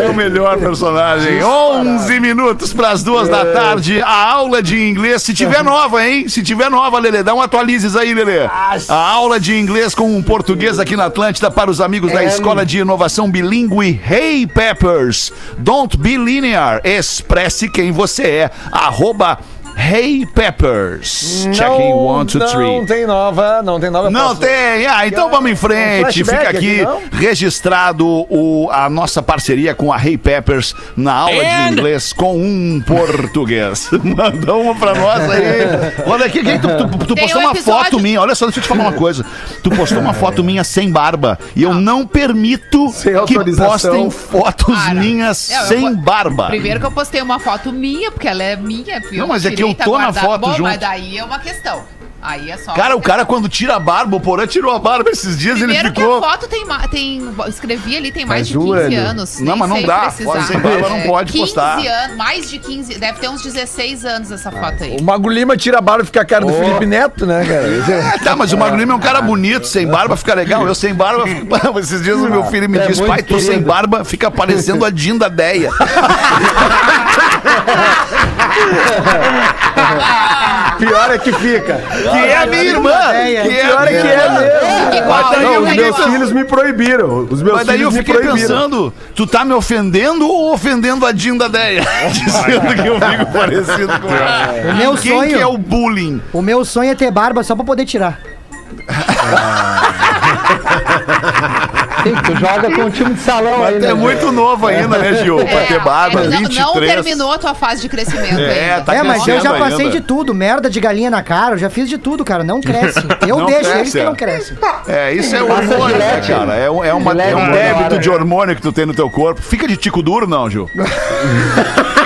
É o melhor personagem. 11 minutos para as duas da tarde. A aula de inglês, se tiver nova, hein? Se tiver nova, Lelê, dá um atualizes aí, Lelê. A aula de inglês com um português aqui na Atlântida para os amigos da Escola de Inovação Bilíngue Hey Peppers. Don't be linear. Expresse quem você é. Arroba Hey Peppers. Checking one, two, three. Não tem nova, não tem nova. eu Não posso- tem. Ah, então vamos em frente. um Fica aqui, aqui, não? registrado o, a nossa parceria com a Hey Peppers na aula de inglês com um português. Manda uma pra nós aí. Olha aqui, tu, tu, tu postou um uma episódio- foto minha. Olha só, deixa eu te falar uma coisa. Tu postou uma foto minha sem barba e eu não permito que postem fotos Para. minhas É, eu sem barba. Primeiro que eu postei uma foto minha, porque ela é minha. eu Não, mas é que tirei, eu tá tô na foto Bom, junto. Mas daí é uma questão. Aí é só. Cara, o cara quando tira a barba, o Porã tirou a barba esses dias, Primeiro ele que ficou... a foto tem, tem. Escrevi ali, tem mais Faz de um 15 ano. anos. Não, mas não dá, foto sem barba não pode 15 postar. anos, mais de 15. Deve ter uns 16 anos essa foto aí. O Mago Lima tira a barba e fica a cara do Felipe Neto, né, cara? É, tá, mas o Magro Lima é um cara bonito, sem barba fica legal. Eu sem barba, fico- esses dias o meu filho me É disse, pai, tu sem querido." barba fica parecendo a Dinda Deia. Pior é que fica. Que é a minha irmã. É Pior é que minha é irmã. mesmo. Mas daí Não, eu os fiquei meus pensando- filhos me proibiram. Os meus Mas daí eu filhos me fiquei proibiram. pensando, tu tá me ofendendo ou ofendendo a Dinda Deia? Dizendo que eu fico parecido com ela. O meu Quem sonho, que é o bullying? o meu sonho é ter barba só pra poder tirar. Sim, tu joga com o time de salão Tu né? é muito novo ainda, né, Gil? Pra ter barba, é, não- 23. Não terminou a tua fase de crescimento É, ainda. tá é, mas eu já passei ainda. de tudo. Merda de galinha na cara, eu já fiz de tudo, cara. Não cresce. Eu Não deixo cresce, eles que é. não crescem. É, isso é Passa hormônio, né, cara? É, um- é, uma, é um débito de hormônio que tu tem no teu corpo. Fica de tico duro, não, Gil?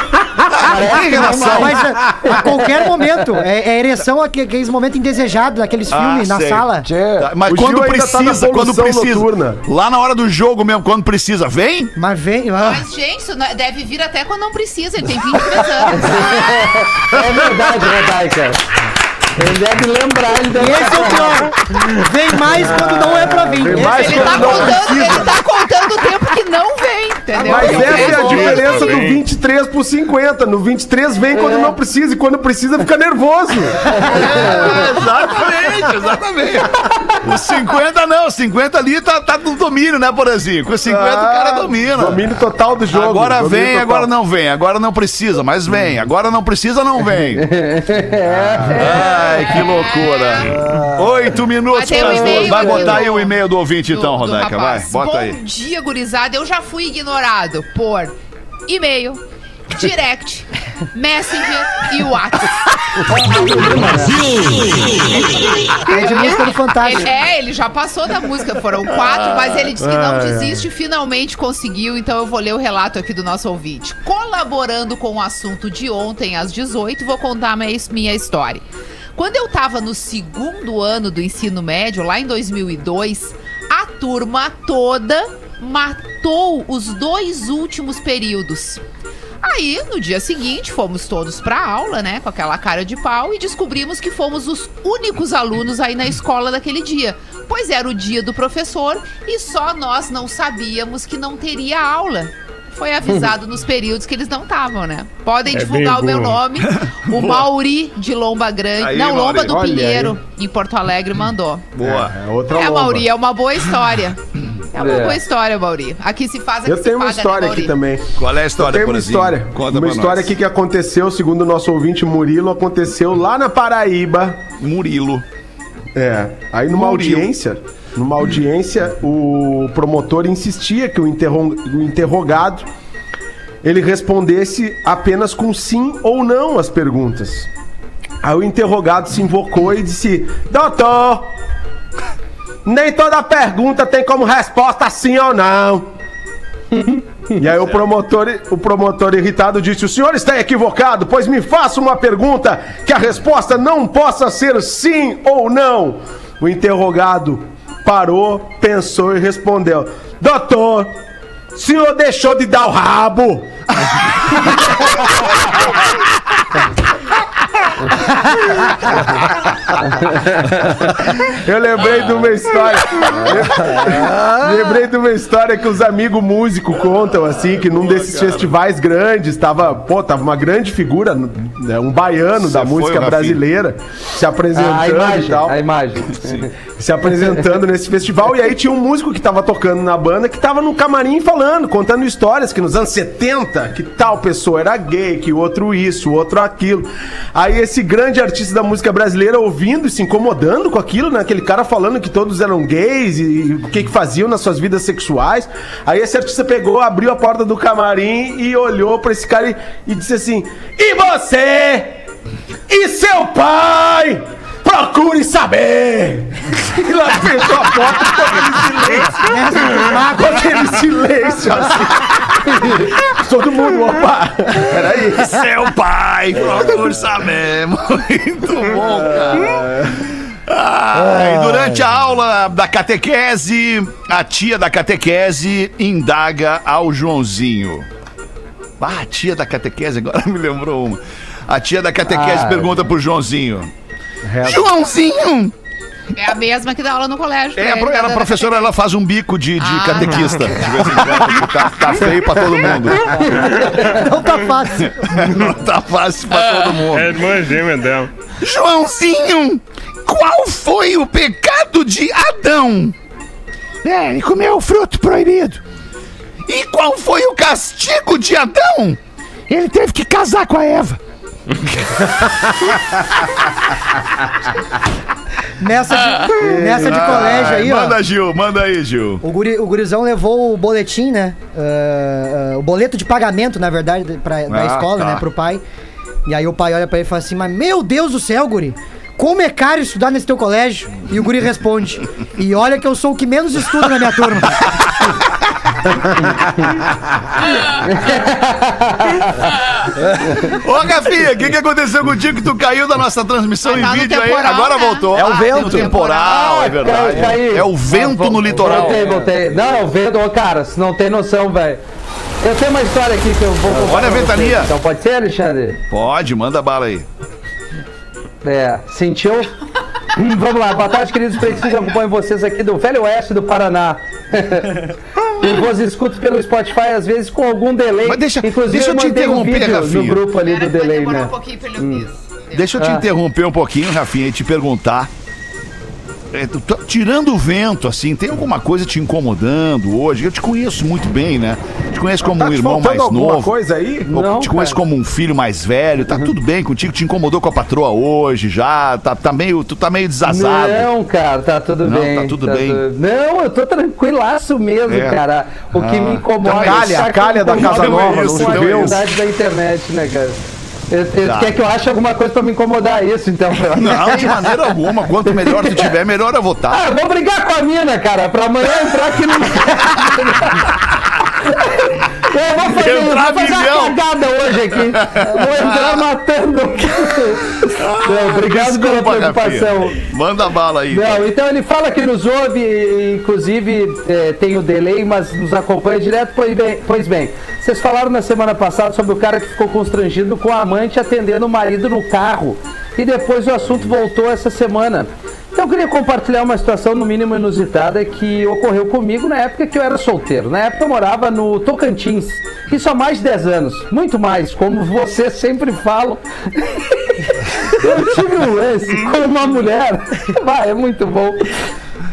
Relação. Mas a, a qualquer momento, é, é ereção aque- aqueles momentos indesejados daqueles filmes na sei. sala. Tá, Mas O quando Gil tá na precisa, quando polução precisa. noturna. Lá na hora do jogo mesmo, quando precisa, vem? Mas vem. ah, Mas, gente, isso não- deve vir até quando não precisa. Ele tem 23 anos. É verdade, Rodaica. Ele deve lembrar, ele deve E esse é o pior. Vem mais quando não é pra vir. Vem Esse- mais Ele tá, quando não contando, ele tá contando o tempo que não vem, entendeu? Mas Não essa é a diferença do também. 23 pro 50. No 23 vem quando não precisa e quando precisa fica nervoso. É, exatamente, exatamente. Os 50 não, 50 ali tá, tá no domínio, né, Porazinho? Com 50 o cara domina. Ah, Domínio total do jogo. Agora vem, total. agora não vem. Agora não precisa, mas vem. Agora não precisa, não vem. Ai, que loucura. Oito minutos Mas um pras duas. Vai botar do- aí o e-mail do ouvinte, do- então, do Rodaica. Vai, bota Bom aí. dia, gurizada. Eu já fui ignorado por e-mail, direct, messenger e WhatsApp. É de música do Fantástico. Ele- é, ele já passou da música, foram quatro, mas ele disse que não desiste, finalmente conseguiu, então eu vou ler o relato aqui do nosso ouvinte. Colaborando com o assunto de ontem às 18, vou contar minha, minha história. Quando eu tava no segundo ano do ensino médio, lá em 2002, a turma toda matou os dois últimos períodos. Aí, no dia seguinte, fomos todos pra aula, né, com aquela cara de pau e descobrimos que fomos os únicos alunos aí na escola daquele dia. Pois era o dia do professor e só nós não sabíamos que não teria aula. Foi avisado nos períodos que eles não estavam, né? Podem É divulgar o meu nome. O Mauri de Lomba Grande. Aí, não, Lomba Mauri. do Pinheiro, em Porto Alegre, mandou. Boa. É outra É, lomba. Mauri, é uma boa história. É uma É. boa história, Mauri. Aqui se faz, aqui Eu se tenho uma paga, história né, aqui também. Qual é a história, Tem uma Porazinho? história. Conta uma história nós. aqui que aconteceu, segundo o nosso ouvinte Murilo, aconteceu lá na Paraíba. Murilo. É. Aí numa Murilo. audiência, numa audiência, o promotor insistia que o, interro- o interrogado ele respondesse apenas com sim ou não as perguntas. Aí o interrogado se invocou e disse: Doutor, Nem toda pergunta tem como resposta sim ou não. E aí o promotor, o promotor irritado disse: O senhor está equivocado, pois me faça uma pergunta que a resposta não possa ser sim ou não. O interrogado parou, pensou e respondeu: Doutor, o senhor deixou de dar o rabo? Eu lembrei de uma história. lembrei de uma história que os amigos músicos contam, assim, que num desses festivais grandes, tava, pô, tava uma grande figura, né, um baiano da música brasileira, se apresentando Ah, a e imagem, tal a imagem. se apresentando nesse festival. E aí tinha um músico que tava tocando na banda que tava no camarim falando, contando histórias que nos anos 70, que tal pessoa era gay, que outro isso, o outro aquilo. Aí esse grande artista da música brasileira ouvindo e se incomodando com aquilo, né? Aquele cara falando que todos eram gays e, e o que que faziam nas suas vidas sexuais. Aí esse artista pegou, abriu a porta do camarim e olhou pra esse cara e, e disse assim: E você? E seu pai? Procure saber! E lá fechou a porta com aquele silêncio. com aquele silêncio assim. Todo mundo, opa! Peraí. Seu pai, procure saber. Muito bom, cara. Ai, durante a aula da catequese, a tia da catequese indaga ao Joãozinho. Ah, a tia da catequese, agora me lembrou uma. A tia da catequese Ah. pergunta pro Joãozinho. Joãozinho! É a mesma que dá aula no colégio. É, né? pro- ela, a professora, ela faz um bico de, de Ah. catequista. De vez em quando, que tá, tá feio pra todo mundo. Não tá fácil. Não tá fácil pra todo mundo. É irmã gêmea dela. Joãozinho, qual foi o pecado de Adão? É, ele comeu o fruto proibido. E qual foi o castigo de Adão? Ele teve que casar com a Eva. Nessa de, nessa de colégio aí, ó. Manda, Gil, manda aí, Gil. O, guri, o gurizão levou o boletim, né? Ah, ah, o boleto de pagamento, na verdade, pra, da Ah, escola, tá. né? Pro pai. E aí o pai olha pra ele e fala assim: Mas meu Deus do céu, guri! Como é caro estudar nesse teu colégio? E o guri responde: E olha que eu sou o que menos estuda na minha turma. Ô, Rafinha, o que, que aconteceu contigo que tu caiu da nossa transmissão em tá no vídeo aí? temporal, Agora né? voltou. É o Ah, vento. tem temporal, é verdade. Cai- cai. É o vento Ah, no litoral. Voltei, voltei. Não, é o vento, ô cara, você não tem noção, velho. Eu tenho uma história aqui que eu vou contar Olha a ventania. Então pode ser, Alexandre? Pode, manda bala aí. É, sentiu? Hum, Vamos lá, boa tarde, queridos pretinhos. Eu acompanho vocês aqui do Velho Oeste do Paraná. Eu vos escuto pelo Spotify, às vezes com algum delay. Mas deixa- Inclusive, deixa eu te mandei um interromper, vídeo Rafinha. no grupo ali do delay, né? um isso. Deixa eu te Ah. interromper um pouquinho, Rafinha, e te perguntar. É, tá- tirando o vento, assim, tem alguma coisa te incomodando hoje? Eu te conheço muito bem, né? Te conheço como Tá um irmão mais novo. coisa aí? Não, te conheço cara. Uhum. como um filho mais velho. Tá tudo bem contigo? Te incomodou com a patroa hoje já? Tá, tá meio, tu tá meio desazado. Não, cara, tá tudo Não, bem. tá tudo bem. Não, eu tô tranquilaço mesmo, É. cara. O que me incomoda Então, calha, é a calha da Casa Nova, a não choveu? da internet, né, cara? Tá. Quer que eu ache alguma coisa pra me incomodar isso, então? Não, de maneira alguma. Quanto melhor tu tiver, melhor eu vou estar. Ah, eu vou brigar com a mina, cara, pra amanhã entrar aqui no. Eu vou fazer, Entrar vou fazer uma cagada hoje aqui. Vou entrar matando. Não, obrigado pela Desculpa, preocupação. Rafinha. Manda bala aí. Não, então ele fala que nos ouve, inclusive é, tem o delay, mas nos acompanha direto. Pois bem, pois bem, vocês falaram na semana passada sobre o cara que ficou constrangido com a amante atendendo o marido no carro. E depois o assunto voltou essa semana. Então eu queria compartilhar uma situação no mínimo inusitada que ocorreu comigo na época que eu era solteiro. Na época eu morava no Tocantins. Isso há mais de 10 anos. Muito mais, como vocês sempre falam. Eu tive um lance com uma mulher. Vai, é muito bom.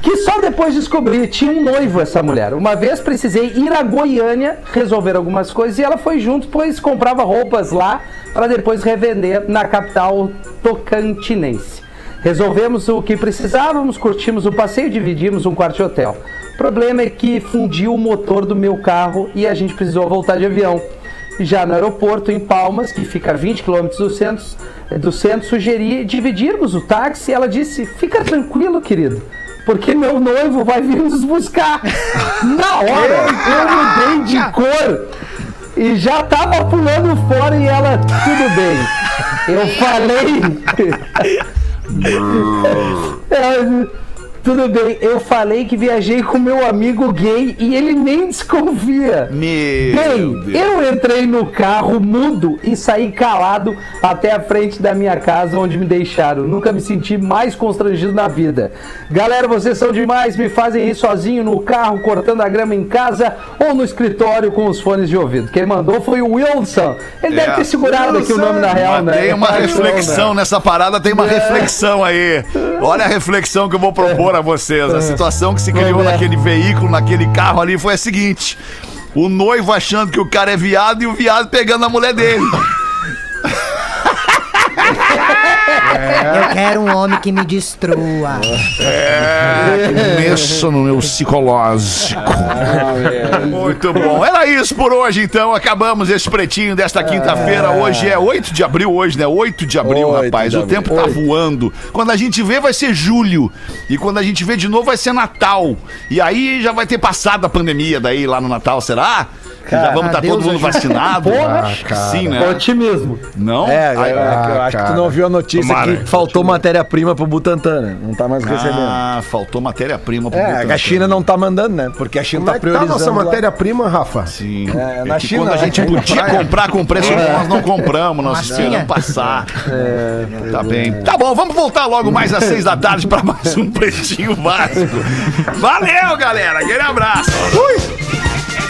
Que só depois descobri, tinha um noivo essa mulher. Uma vez precisei ir a Goiânia resolver algumas coisas e ela foi junto, pois comprava roupas lá para depois revender na capital tocantinense. Resolvemos o que precisávamos, curtimos o passeio, dividimos um quarto de hotel. O problema é que fundiu o motor do meu carro e a gente precisou voltar de avião. Já no aeroporto, em Palmas, que fica a 20 km do centro, do centro, sugeri dividirmos o táxi. Ela disse: Fica tranquilo, querido. Porque meu noivo vai vir nos buscar. Na hora, eu mudei de cor e já tava pulando fora e ela, tudo bem. Eu falei. Ela, tudo bem, eu falei que viajei com meu amigo gay e ele nem desconfia. Meu Bem, Deus. eu entrei no carro mudo e saí calado até a frente da minha casa onde me deixaram. Nunca me senti mais constrangido na vida. Galera, vocês são demais, me fazem ir sozinho no carro, cortando a grama em casa ou no escritório com os fones de ouvido. Quem mandou foi o Wilson. Ele É. deve ter segurado aqui o nome da real, Mas né? tem uma Achou, reflexão né? nessa parada, tem uma reflexão aí. Olha a reflexão que eu vou propor a vocês. A situação que se criou ver. naquele veículo, naquele carro ali, foi a seguinte: o noivo achando que o cara é viado e o viado pegando a mulher dele. Eu quero um homem que me destrua. É, que mexa no meu psicológico. Muito bom. Era isso por hoje, então. Acabamos esse pretinho desta quinta-feira. Hoje é 8 de abril, hoje, né? 8 de abril, 8 rapaz. de o abril. tempo tá voando. Quando a gente vê, vai ser julho. E quando a gente vê de novo, vai ser Natal. E aí já vai ter passado a pandemia daí lá no Natal, será? Que já vamos estar Deus todo mundo vacinado? Porra. Sim, né? Otimismo. Não? É, Ai, é, eu acho que tu não viu a notícia Tomara. que faltou matéria-prima pro Butantan, né? Não tá mais recebendo. Ah, faltou matéria-prima pro É, Butantan. a China não tá mandando, né? Porque a China Como tá é tá a priorizando. nossa lá. matéria-prima, Rafa? Sim. É, É na que China, quando a né? gente podia comprar com preço bom, nós não compramos, nós esperamos passar. tá bem. Tá bom, vamos voltar logo mais às seis da tarde para mais um Pretinho Básico. Valeu, galera. Aquele abraço.